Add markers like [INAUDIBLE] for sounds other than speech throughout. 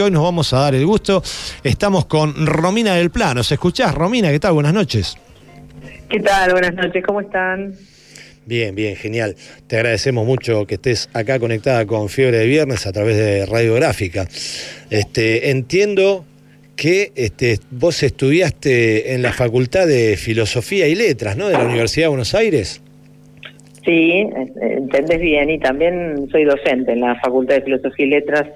Hoy nos vamos a dar el gusto. Estamos con Romina del Plano. ¿Se escuchás, Romina? ¿Qué tal? Buenas noches. ¿Qué tal? Buenas noches, ¿cómo están? Bien, bien, genial. Te agradecemos mucho que estés acá conectada con Fiebre de Viernes a través de Radiográfica. Este, entiendo que este, vos estudiaste en la Facultad de Filosofía y Letras, ¿no? De la Universidad de Buenos Aires. Sí, entendés bien, y también soy docente en la Facultad de Filosofía y Letras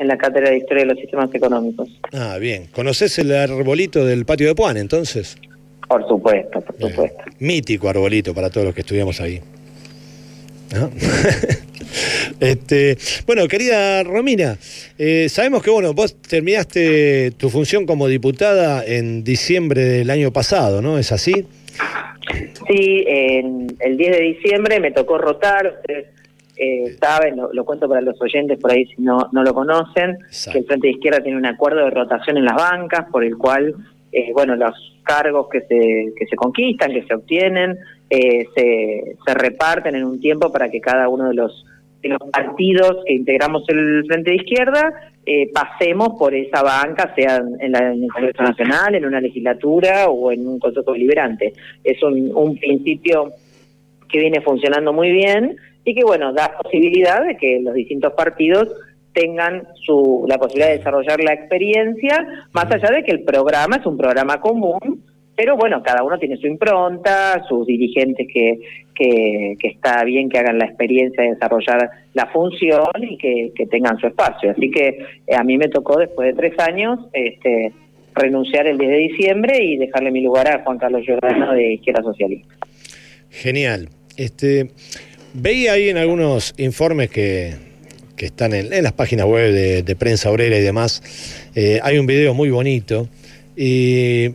en la Cátedra de Historia de los Sistemas Económicos. Ah, bien. ¿Conoces el arbolito del patio de Puan, entonces? Por supuesto, por supuesto. mítico arbolito para todos los que estudiamos ahí. [LAUGHS] este, bueno, querida Romina, eh, sabemos que bueno, vos terminaste tu función como diputada en diciembre del año pasado, ¿no? ¿Es así? Sí, en el 10 de diciembre me tocó rotar eh, saben, lo, cuento para los oyentes por ahí si no, no lo conocen, que el Frente de Izquierda tiene un acuerdo de rotación en las bancas por el cual, eh, bueno, los cargos que se, que se conquistan, que se obtienen, eh, se, se reparten en un tiempo para que cada uno de los, de los partidos que integramos el Frente de Izquierda eh, pasemos por esa banca, sea en, la, en, el Congreso Nacional, en una legislatura o en un Consejo Deliberante. Es un, un principio que viene funcionando muy bien y que, bueno, da posibilidad de que los distintos partidos tengan su, la posibilidad de desarrollar la experiencia, más allá de que el programa es un programa común, pero bueno, cada uno tiene su impronta, sus dirigentes que, que, que está bien que hagan la experiencia de desarrollar la función y que, que tengan su espacio. Así que eh, a mí me tocó después de tres años este, renunciar el 10 de diciembre y dejarle mi lugar a Juan Carlos Giordano de Izquierda Socialista. Genial. Este, Veía ahí en algunos informes que, que están en, las páginas web de, prensa obrera y demás, eh, hay un video muy bonito y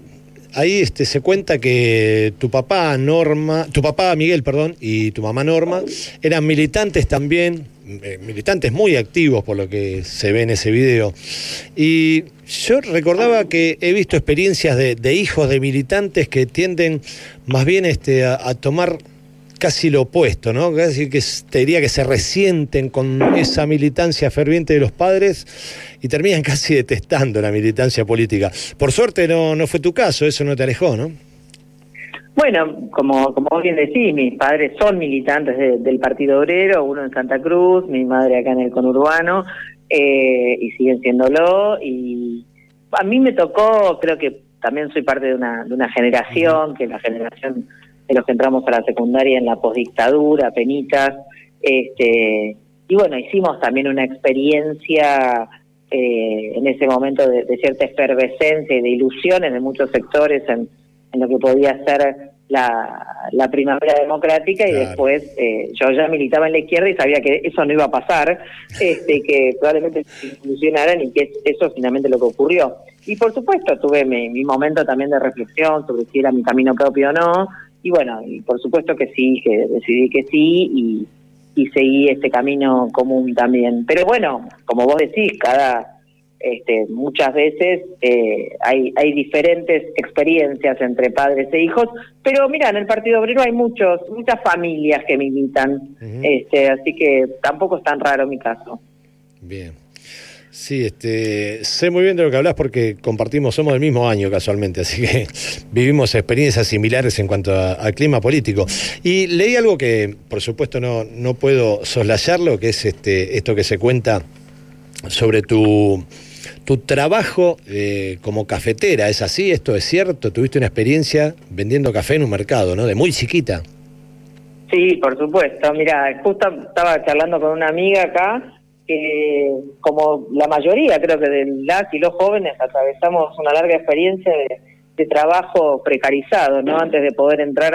ahí este, se cuenta que tu papá Norma, tu papá Miguel, perdón, y tu mamá Norma eran militantes también, eh, militantes muy activos por lo que se ve en ese video. Y yo recordaba que he visto experiencias de, hijos de militantes que tienden más bien este, a tomar casi lo opuesto, ¿no? Casi que te diría que se resienten con esa militancia ferviente de los padres y terminan [LAUGHS] casi detestando la militancia política. Por suerte no, no fue tu caso, eso no te alejó, ¿no? Bueno, como, como bien decís, mis padres son militantes del Partido Obrero, uno en Santa Cruz, mi madre acá en el conurbano, eh, y siguen siéndolo. Y a mí me tocó, creo que también soy parte de una, de una generación, que es la generación de los que entramos a la secundaria en la posdictadura, penitas, este, y bueno, hicimos también una experiencia eh, en ese momento de, cierta efervescencia y de ilusiones de muchos sectores en, lo que podía ser la, la primavera democrática y después eh, yo ya militaba en la izquierda y sabía que eso no iba a pasar, [LAUGHS] este, que probablemente se ilusionaran y que eso finalmente lo que ocurrió. Y por supuesto tuve mi, mi momento también de reflexión sobre si era mi camino propio o no, y bueno, y por supuesto que sí, que decidí que sí y, y seguí este camino común también. Pero bueno, como vos decís, cada este, muchas veces eh, hay, hay diferentes experiencias entre padres e hijos, pero mira, en el Partido Obrero hay muchos, muchas familias que militan, este, así que tampoco es tan raro mi caso. Bien. Sí, este, sé muy bien de lo que hablas porque compartimos, somos del mismo año casualmente, [LAUGHS] así que vivimos experiencias similares en cuanto al clima político. Y leí algo que, por supuesto, no, no puedo soslayarlo, que es este, esto que se cuenta sobre tu, tu trabajo eh, como cafetera. ¿Es así? ¿Esto es cierto? ¿Tuviste una experiencia vendiendo café en un mercado, ¿no? De muy chiquita. Sí, por supuesto. Mira, justo estaba charlando con una amiga acá que como la mayoría creo que de las y los jóvenes atravesamos una larga experiencia de, trabajo precarizado, ¿no? Antes de poder entrar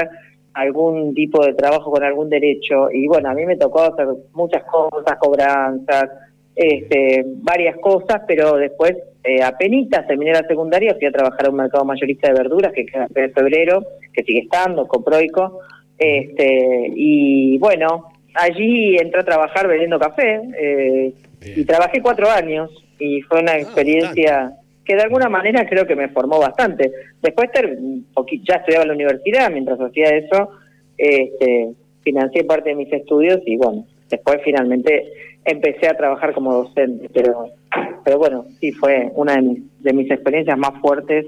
a algún tipo de trabajo con algún derecho. Y bueno, a mí me tocó hacer muchas cosas, cobranzas, este, varias cosas, pero después, eh, apenas terminé la secundaria, fui a trabajar a un mercado mayorista de verduras que queda en febrero, que sigue estando, Coproico. Este, y bueno, allí entré a trabajar vendiendo café eh, y trabajé cuatro años y fue una ah, experiencia que de alguna manera creo que me formó bastante. Después ya estudiaba en la universidad, mientras hacía eso, este, financié parte de mis estudios y bueno, después finalmente empecé a trabajar como docente, pero pero bueno, sí fue una de mis, de mis experiencias más fuertes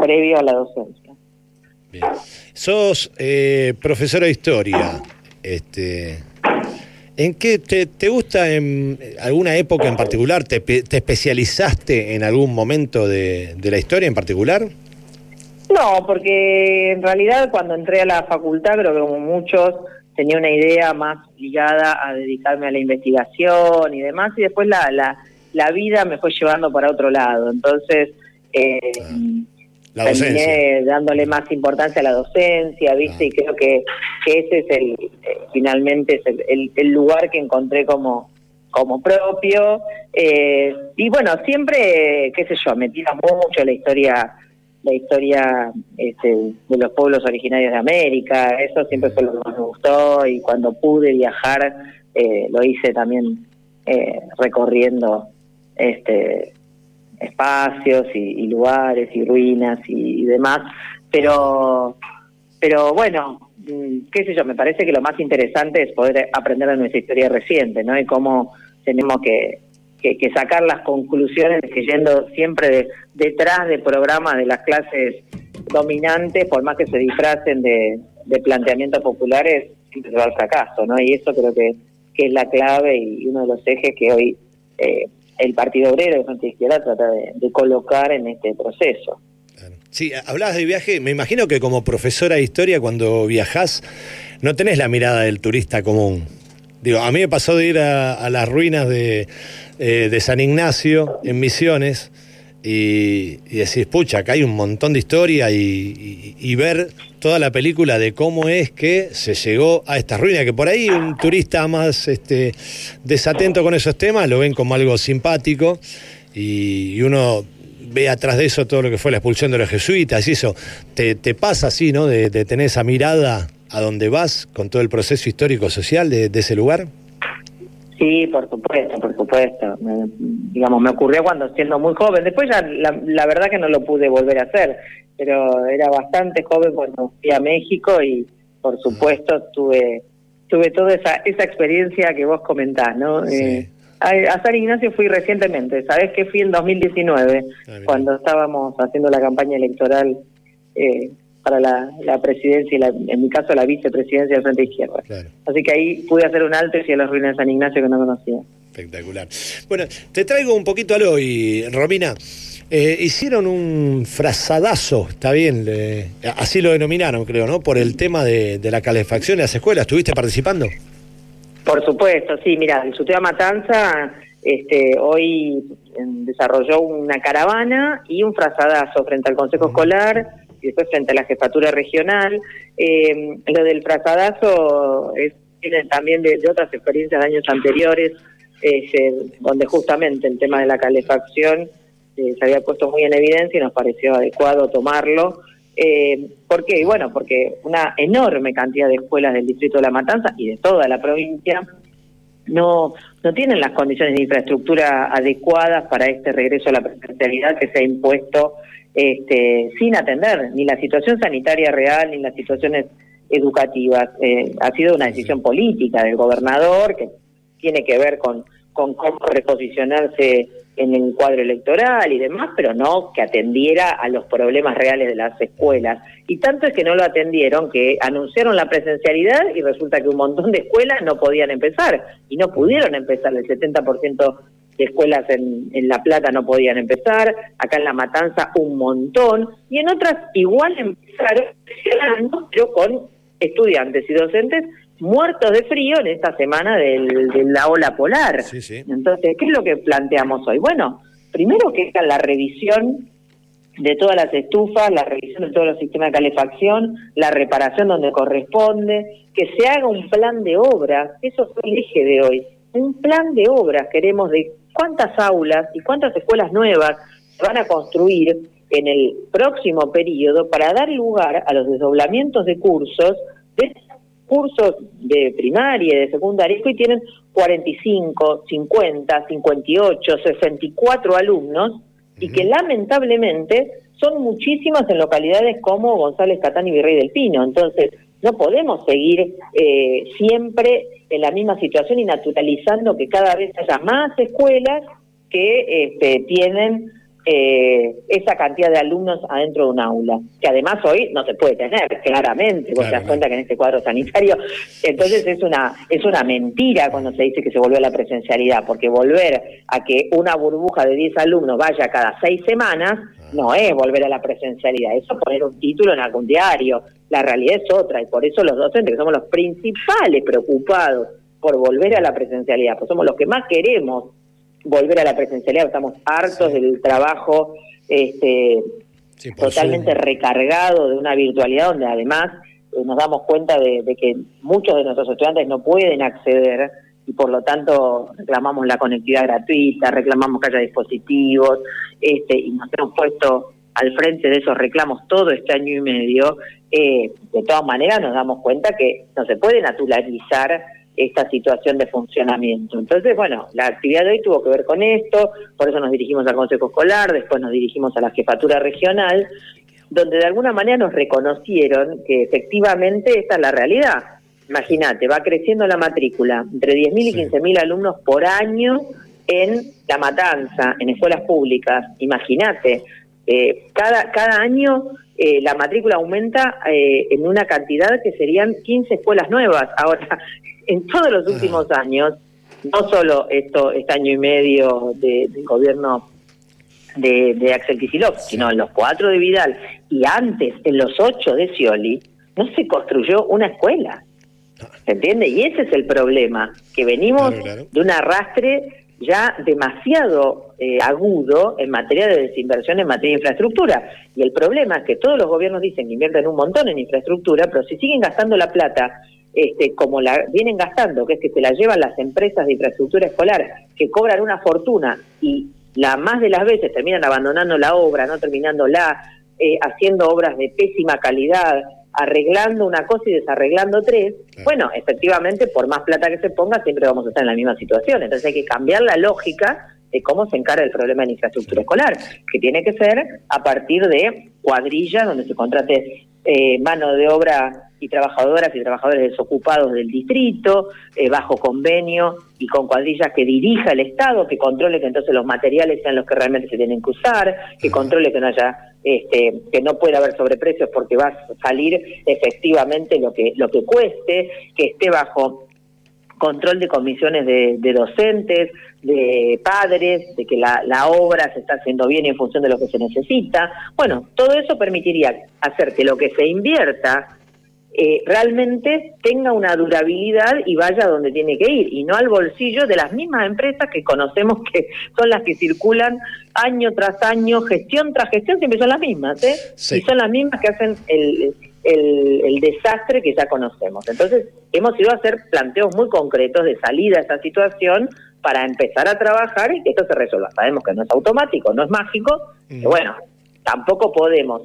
previo a la docencia. Bien. Sos eh, profesora de historia. Este, ¿En qué te, te, gusta en alguna época en particular? ¿Te, te especializaste en algún momento de, de, la historia en particular? No, porque en realidad cuando entré a la facultad, creo que como muchos, tenía una idea más ligada a dedicarme a la investigación y demás, y después la, la, la vida me fue llevando para otro lado. Entonces, eh, ah. La terminé dándole más importancia a la docencia, ¿viste? Ah. Y creo que, que ese es el, eh, finalmente, es el, el, lugar que encontré como, como propio. Eh, y bueno, siempre, qué sé yo, me tira mucho la historia la historia este, de los pueblos originarios de América, eso siempre fue lo que más me gustó y cuando pude viajar eh, lo hice también eh, recorriendo este espacios y, lugares y ruinas y, demás, pero pero bueno, mm, qué sé yo, me parece que lo más interesante es poder aprender de nuestra historia reciente, ¿no? Y cómo tenemos que, que, sacar las conclusiones que yendo siempre detrás de programas de las clases dominantes, por más que se disfracen de, planteamientos populares, siempre va al fracaso, ¿no? Y eso creo que, que es la clave y uno de los ejes que hoy eh, el Partido Obrero de Frente Izquierda trata de, colocar en este proceso. Sí, hablabas de viaje, me imagino que como profesora de historia cuando viajás no tenés la mirada del turista común. Digo, a mí me pasó de ir a, las ruinas eh, de, San Ignacio en Misiones y, y, decís, pucha, acá hay un montón de historia y, ver toda la película de cómo es que se llegó a esta ruina, que por ahí un turista más este, desatento con esos temas lo ven como algo simpático y, uno ve atrás de eso todo lo que fue la expulsión de los jesuitas y eso te, pasa así, ¿no? De, tener esa mirada a donde vas con todo el proceso histórico-social de ese lugar. Sí, por supuesto, por supuesto. digamos, me ocurrió cuando siendo muy joven. Después ya la, la, verdad que no lo pude volver a hacer, pero era bastante joven cuando fui a México y por supuesto tuve tuve toda esa esa experiencia que vos comentás, ¿no? Eh, a, San Ignacio fui recientemente, ¿sabés que fui en 2019 ah, cuando estábamos haciendo la campaña electoral eh, para la, presidencia y la, en mi caso la vicepresidencia del Frente Izquierda. Así que ahí pude hacer un alto y fui a las ruinas de San Ignacio que no conocía. Espectacular. Bueno, te traigo un poquito al hoy, Romina. Eh, hicieron un frazadazo, está bien, así lo denominaron, creo, ¿no? Por el tema de, la calefacción en las escuelas. ¿Estuviste participando? Por supuesto, sí. Mira, el Suteo Matanza este, hoy em, desarrolló una caravana y un frazadazo frente al Consejo Escolar y después frente a la jefatura regional. Eh, lo del frazadazo es, viene también de, otras experiencias de años anteriores, eh, donde justamente el tema de la calefacción eh, se había puesto muy en evidencia y nos pareció adecuado tomarlo. Eh, ¿Por qué? Bueno, porque una enorme cantidad de escuelas del Distrito de La Matanza y de toda la provincia no, no tienen las condiciones de infraestructura adecuadas para este regreso a la presencialidad que se ha impuesto este, sin atender ni la situación sanitaria real ni las situaciones educativas. Eh, ha sido una decisión política del gobernador que tiene que ver con, con cómo reposicionarse en el cuadro electoral y demás, pero no que atendiera a los problemas reales de las escuelas. Y tanto es que no lo atendieron que anunciaron la presencialidad y resulta que un montón de escuelas no podían empezar y no pudieron empezar. El 70% de escuelas en, en La Plata no podían empezar, acá en La Matanza un montón, y en otras igual empezaron, pero con estudiantes y docentes muertos de frío en esta semana del, de la ola polar. Entonces, ¿qué es lo que planteamos hoy? Bueno, primero que la revisión de todas las estufas, la revisión de todos los sistemas de calefacción, la reparación donde corresponde, que se haga un plan de obras, eso fue el eje de hoy, plan de obras queremos de cuántas aulas y cuántas escuelas nuevas se van a construir en el próximo periodo para dar lugar a los desdoblamientos de cursos de cursos de primaria y de secundaria y tienen 45, 50, 58, 64 alumnos y que lamentablemente son muchísimas en localidades como González Catán y Virrey del Pino. Entonces, no podemos seguir eh, siempre en la misma situación y naturalizando que cada vez haya más escuelas que este, tienen eh, esa cantidad de alumnos adentro de un aula, que además hoy no se puede tener, claramente, vos te das cuenta que en este cuadro sanitario, entonces es una, es una mentira cuando se dice que se volvió a la presencialidad, porque volver a que una burbuja de 10 alumnos vaya cada seis semanas, ah. no es volver a la presencialidad, eso es poner un título en algún diario, la realidad es otra, y por eso los docentes, que somos los principales preocupados por volver a la presencialidad, pues somos los que más queremos volver a la presencialidad, estamos hartos del trabajo este, totalmente recargado de una virtualidad donde además eh, nos damos cuenta de, que muchos de nuestros estudiantes no pueden acceder y por lo tanto reclamamos la conectividad gratuita, reclamamos que haya dispositivos este, y nos hemos puesto al frente de esos reclamos todo este año y medio, eh, de todas maneras nos damos cuenta que no se puede naturalizar esta situación de funcionamiento. Entonces, bueno, la actividad de hoy tuvo que ver con esto, por eso nos dirigimos al Consejo Escolar, después nos dirigimos a la Jefatura Regional, donde de alguna manera nos reconocieron que efectivamente esta es la realidad. Imagínate, va creciendo la matrícula, entre 10.000 y 15.000 alumnos por año en La Matanza, en escuelas públicas. Imagínate, eh, cada, cada año eh, la matrícula aumenta eh, en una cantidad que serían 15 escuelas nuevas. Ahora, en todos los últimos años, no solo esto, este año y medio de, del gobierno de, de Axel Kicillof, sino en los cuatro de Vidal y antes, en los ocho de Scioli, no se construyó una escuela. ¿Se entiende? Y ese es el problema, que venimos de un arrastre ya demasiado eh, agudo en materia de desinversión en materia de infraestructura. Y el problema es que todos los gobiernos dicen que invierten un montón en infraestructura, pero si siguen gastando la plata este, como la vienen gastando, que es que se la llevan las empresas de infraestructura escolar, que cobran una fortuna y la más de las veces terminan abandonando la obra, no terminándola, eh, haciendo obras de pésima calidad, arreglando una cosa y desarreglando tres, bueno, efectivamente, por más plata que se ponga, siempre vamos a estar en la misma situación. Entonces hay que cambiar la lógica de cómo se encara el problema de infraestructura escolar, que tiene que ser a partir de cuadrillas donde se contrate eh, mano de obra y trabajadoras y trabajadores desocupados del distrito, eh, bajo convenio y con cuadrillas que dirija el Estado, que controle que entonces los materiales sean los que realmente se tienen que usar, que controle que no haya, este, que no pueda haber sobreprecios porque va a salir efectivamente lo que lo que cueste, que esté bajo control de comisiones de, docentes, de padres, de que la, la, obra se está haciendo bien en función de lo que se necesita. Bueno, todo eso permitiría hacer que lo que se invierta eh, realmente tenga una durabilidad y vaya donde tiene que ir, y no al bolsillo de las mismas empresas que conocemos que son las que circulan año tras año, gestión tras gestión, siempre son las mismas, ¿eh? Y son las mismas que hacen el, el, desastre que ya conocemos. Entonces, hemos ido a hacer planteos muy concretos de salida a esa situación para empezar a trabajar y que esto se resuelva. Sabemos que no es automático, no es mágico, pero bueno, tampoco podemos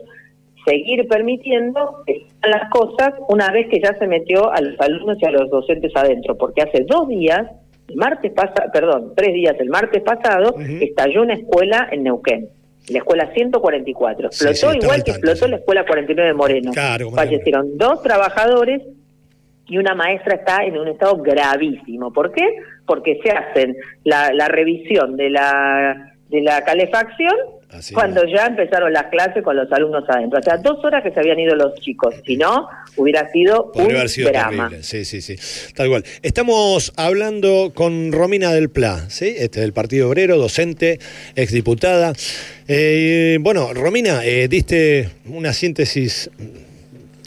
seguir permitiendo las cosas una vez que ya se metió a los alumnos y a los docentes adentro, porque hace dos días, el martes pasado, perdón, tres días, el martes pasado, estalló una escuela en Neuquén, la escuela 144. Explotó igual que explotó la escuela 49 de Moreno. Fallecieron dos trabajadadores y una maestra está en un estado gravísimo. ¿Por qué? Porque se hacen la, la revisión de la de la calefacción cuando ya empezaron las clases con los alumnos adentro. O sea, dos horas que se habían ido los chicos. Si no, hubiera sido un drama. Sí, sí, sí. Tal cual. Estamos hablando con Romina del Pla, ¿sí? Este, del Partido Obrero, docente, exdiputada. Eh, bueno, Romina, eh, diste una síntesis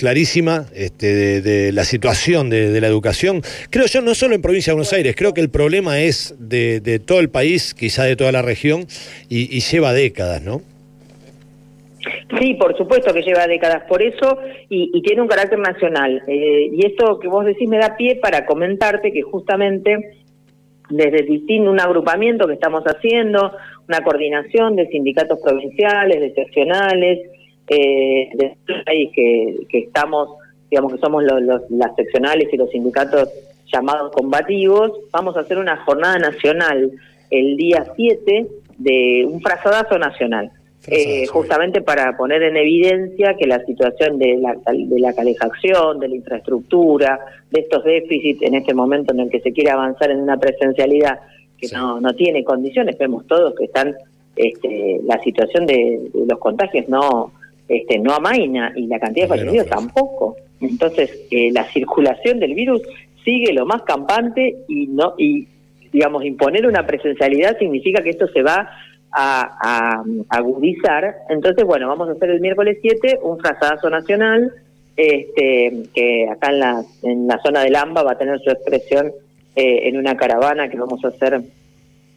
clarísima este, de, la situación de, la educación. Creo yo, no solo en provincia de Buenos Aires, creo que el problema es de, todo el país, quizá de toda la región, y, lleva décadas, ¿no? Sí, por supuesto que lleva décadas por eso y, tiene un carácter nacional. Eh, y esto que vos decís me da pie para comentarte que justamente desde distinto un agrupamiento que estamos haciendo, una coordinación de sindicatos provinciales, de seccionales, eh, de país que, que estamos, digamos que somos los, las seccionales y los sindicatos llamados combativos, vamos a hacer una jornada nacional el día 7 de un frazadazo nacional. Eh, justamente para poner en evidencia que la situación de la, de la calefacción, de la infraestructura, de estos déficits en este momento en el que se quiere avanzar en una presencialidad que no, no tiene condiciones, vemos todos que están, este, la situación de, los contagios no, este, no amaina y la cantidad de fallecidos tampoco. Entonces, eh, la circulación del virus sigue lo más campante y no y digamos imponer una presencialidad significa que esto se va a, agudizar. Entonces, bueno, vamos a hacer el miércoles 7 un frazazo nacional este, que acá en la, en la zona del AMBA va a tener su expresión eh, en una caravana que vamos a hacer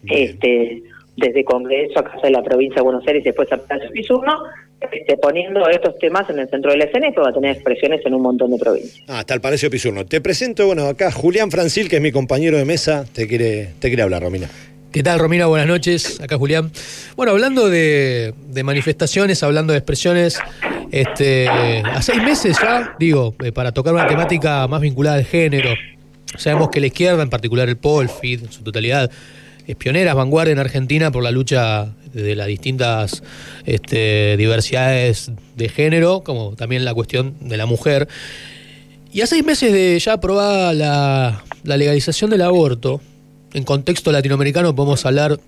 este, desde Congreso a Casa de la Provincia de Buenos Aires y después a Palacio Pisurno, este, poniendo estos temas en el centro de la escena y va a tener expresiones en un montón de provincias. Ah, hasta el Palacio Pisurno. Te presento, bueno, acá Julián Francil, que es mi compañero de mesa, te quiere, te quiere hablar, Romina. ¿Qué tal, Romina? Buenas noches. Acá Julián. Bueno, hablando de, manifestaciones, hablando de expresiones, este, a seis meses ya, digo, eh, para tocar una temática más vinculada al género, sabemos que la izquierda, en particular el POLFID, en su totalidad, es pionera, vanguardia en Argentina por la lucha de las distintas este, diversidades de género, como también la cuestión de la mujer. Y a seis meses de ya aprobada la, legalización del aborto, en contexto latinoamericano podemos hablar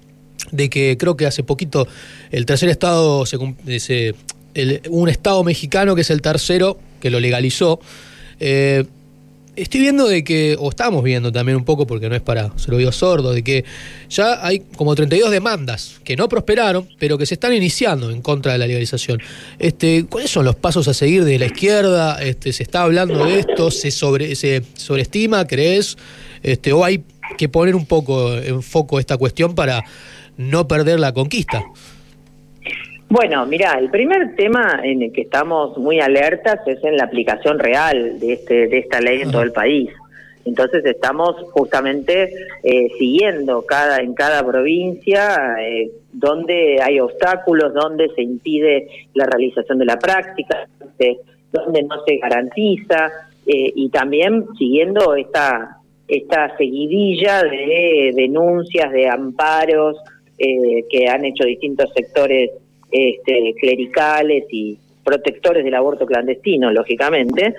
de que creo que hace poquito el tercer estado, se, un estado mexicano que es el tercero, que lo legalizó. Eh, estoy viendo de que, o estamos viendo también un poco, porque no es para ser oído sordo, de que ya hay como 32 demandas que no prosperaron, pero que se están iniciando en contra de la legalización. Este, ¿Cuáles son los pasos a seguir de la izquierda? Este, ¿Se está hablando de esto? ¿Se, sobre, se sobreestima, crees? Este, ¿O hay que poner un poco en foco esta cuestión para no perder la conquista. Bueno, mira, el primer tema en el que estamos muy alertas es en la aplicación real de este de esta ley en todo el país. Entonces estamos justamente eh, siguiendo cada en cada provincia eh, donde hay obstáculos, donde se impide la realización de la práctica, donde no se garantiza eh, y también siguiendo esta esta seguidilla de denuncias, de amparos eh, que han hecho distintos sectores este, clericales y protectores del aborto clandestino, lógicamente,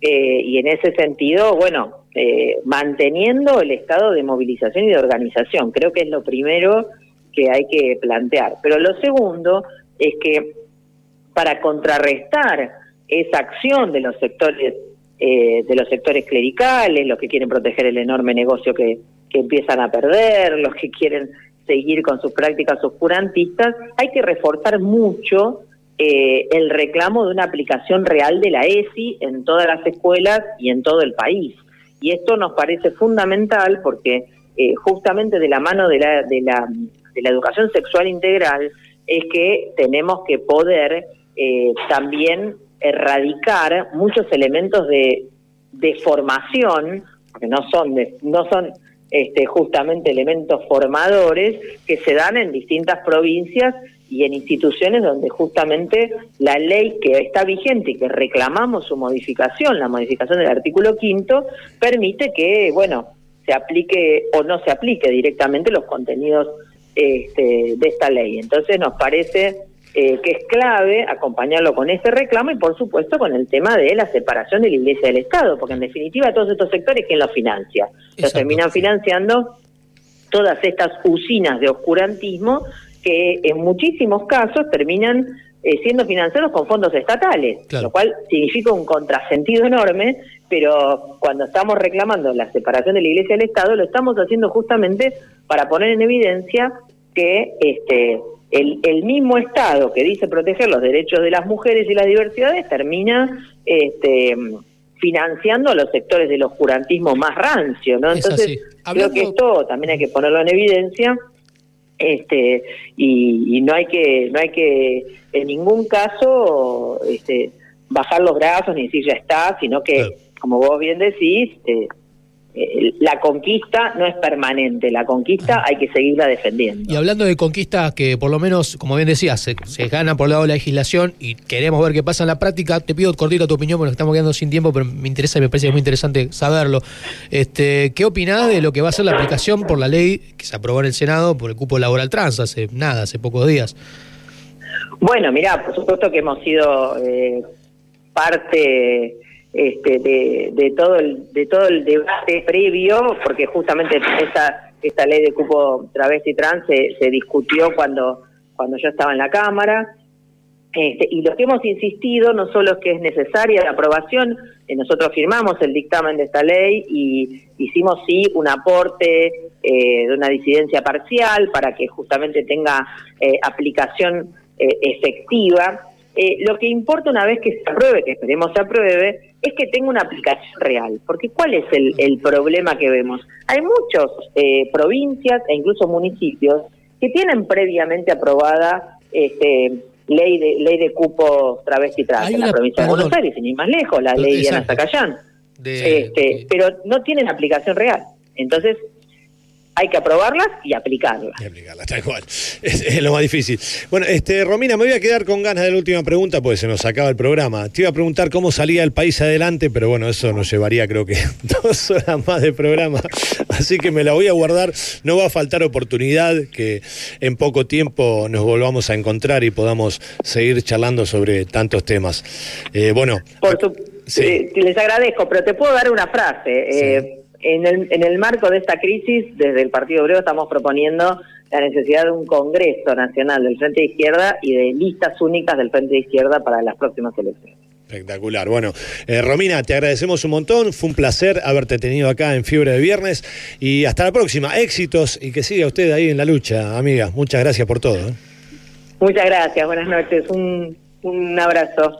eh, y en ese sentido, bueno, eh, manteniendo el estado de movilización y de organización, creo que es lo primero que hay que plantear. Pero lo segundo es que para contrarrestar esa acción de los sectores eh, de los sectores clericales, los que quieren proteger el enorme negocio que, que empiezan a perder, los que quieren seguir con sus prácticas oscurantistas, hay que reforzar mucho eh, el reclamo de una aplicación real de la ESI en todas las escuelas y en todo el país. Y esto nos parece fundamental porque eh, justamente de la mano de la, de, la, de la educación sexual integral es que tenemos que poder eh, también erradicar muchos elementos de, de formación, que no son, de, no son este, justamente elementos formadores que se dan en distintas provincias y en instituciones donde justamente la ley que está vigente y que reclamamos su modificación, la modificación del artículo quinto, permite que, bueno, se aplique o no se aplique directamente los contenidos este, de esta ley. Entonces nos parece eh, que es clave acompañarlo con este reclamo y por supuesto con el tema de la separación de la Iglesia del Estado, porque en definitiva todos estos sectores, ¿quién los financia? Los terminan financiando todas estas usinas de oscurantismo que en muchísimos casos terminan eh, siendo financiados con fondos estatales, lo cual significa un contrasentido enorme, pero cuando estamos reclamando la separación de la Iglesia del Estado, lo estamos haciendo justamente para poner en evidencia que este el, el, mismo Estado que dice proteger los derechos de las mujeres y las diversidades termina este, financiando a los sectores del oscurantismo más rancio, ¿no? Entonces, creo que esto también hay que ponerlo en evidencia este y, y, no hay que no hay que en ningún caso este bajar los brazos ni decir ya está sino que como vos bien decís eh, eh, la conquista no es permanente, la conquista hay que seguirla defendiendo. Y hablando de conquistas que por lo menos, como bien decías, se, se gana por el lado de la legislación y queremos ver qué pasa en la práctica, te pido cortito tu opinión porque estamos quedando sin tiempo, pero me interesa y me parece muy interesante saberlo. Este, ¿Qué opinás de lo que va a ser la aplicación por la ley que se aprobó en el Senado por el cupo laboral trans hace nada, hace pocos días? Bueno, mira, por supuesto que hemos sido eh, parte este, de, de, todo el, de todo el debate previo, porque justamente esa, esta ley de cupo travesti trans se, se discutió cuando, cuando yo estaba en la Cámara. Este, y lo que hemos insistido no solo es que es necesaria la aprobación, eh, nosotros firmamos el dictamen de esta ley y hicimos sí un aporte eh, de una disidencia parcial para que justamente tenga eh, aplicación efectiva. Lo que importa una vez que se apruebe, que esperemos se apruebe, es que tenga una aplicación real. Porque ¿cuál es el, el problema que vemos? Hay muchas provincias e incluso municipios que tienen previamente aprobada este, ley de ley de cupo travesti trans en la provincia de Buenos Aires, sin ir más lejos, la ley Diana Zacayán. este, pero no tienen aplicación real. Entonces, hay que aprobarlas y aplicarlas. Y aplicarlas, tal cual. [LAUGHS] Es, lo más difícil. Bueno, este, Romina, me voy a quedar con ganas de la última pregunta porque se nos acaba el programa. Te iba a preguntar cómo salía el país adelante, pero bueno, eso nos llevaría creo que [LAUGHS] dos horas más de programa. [LAUGHS] Así que me la voy a guardar. No va a faltar oportunidad que en poco tiempo nos volvamos a encontrar y podamos seguir charlando sobre tantos temas. Eh, bueno. Por eh, les agradezco, pero te puedo dar una frase. Eh, en el, en el marco de esta crisis, desde el Partido Obrero estamos proponiendo la necesidad de un Congreso Nacional del Frente de Izquierda y de listas únicas del Frente de Izquierda para las próximas elecciones. Espectacular. Bueno, eh, Romina, te agradecemos un montón. Fue un placer haberte tenido acá en Fiebre de Viernes. Y hasta la próxima. Éxitos y que siga usted ahí en la lucha, amiga. Muchas gracias por todo. ¿eh? Muchas gracias. Buenas noches. Un, un abrazo.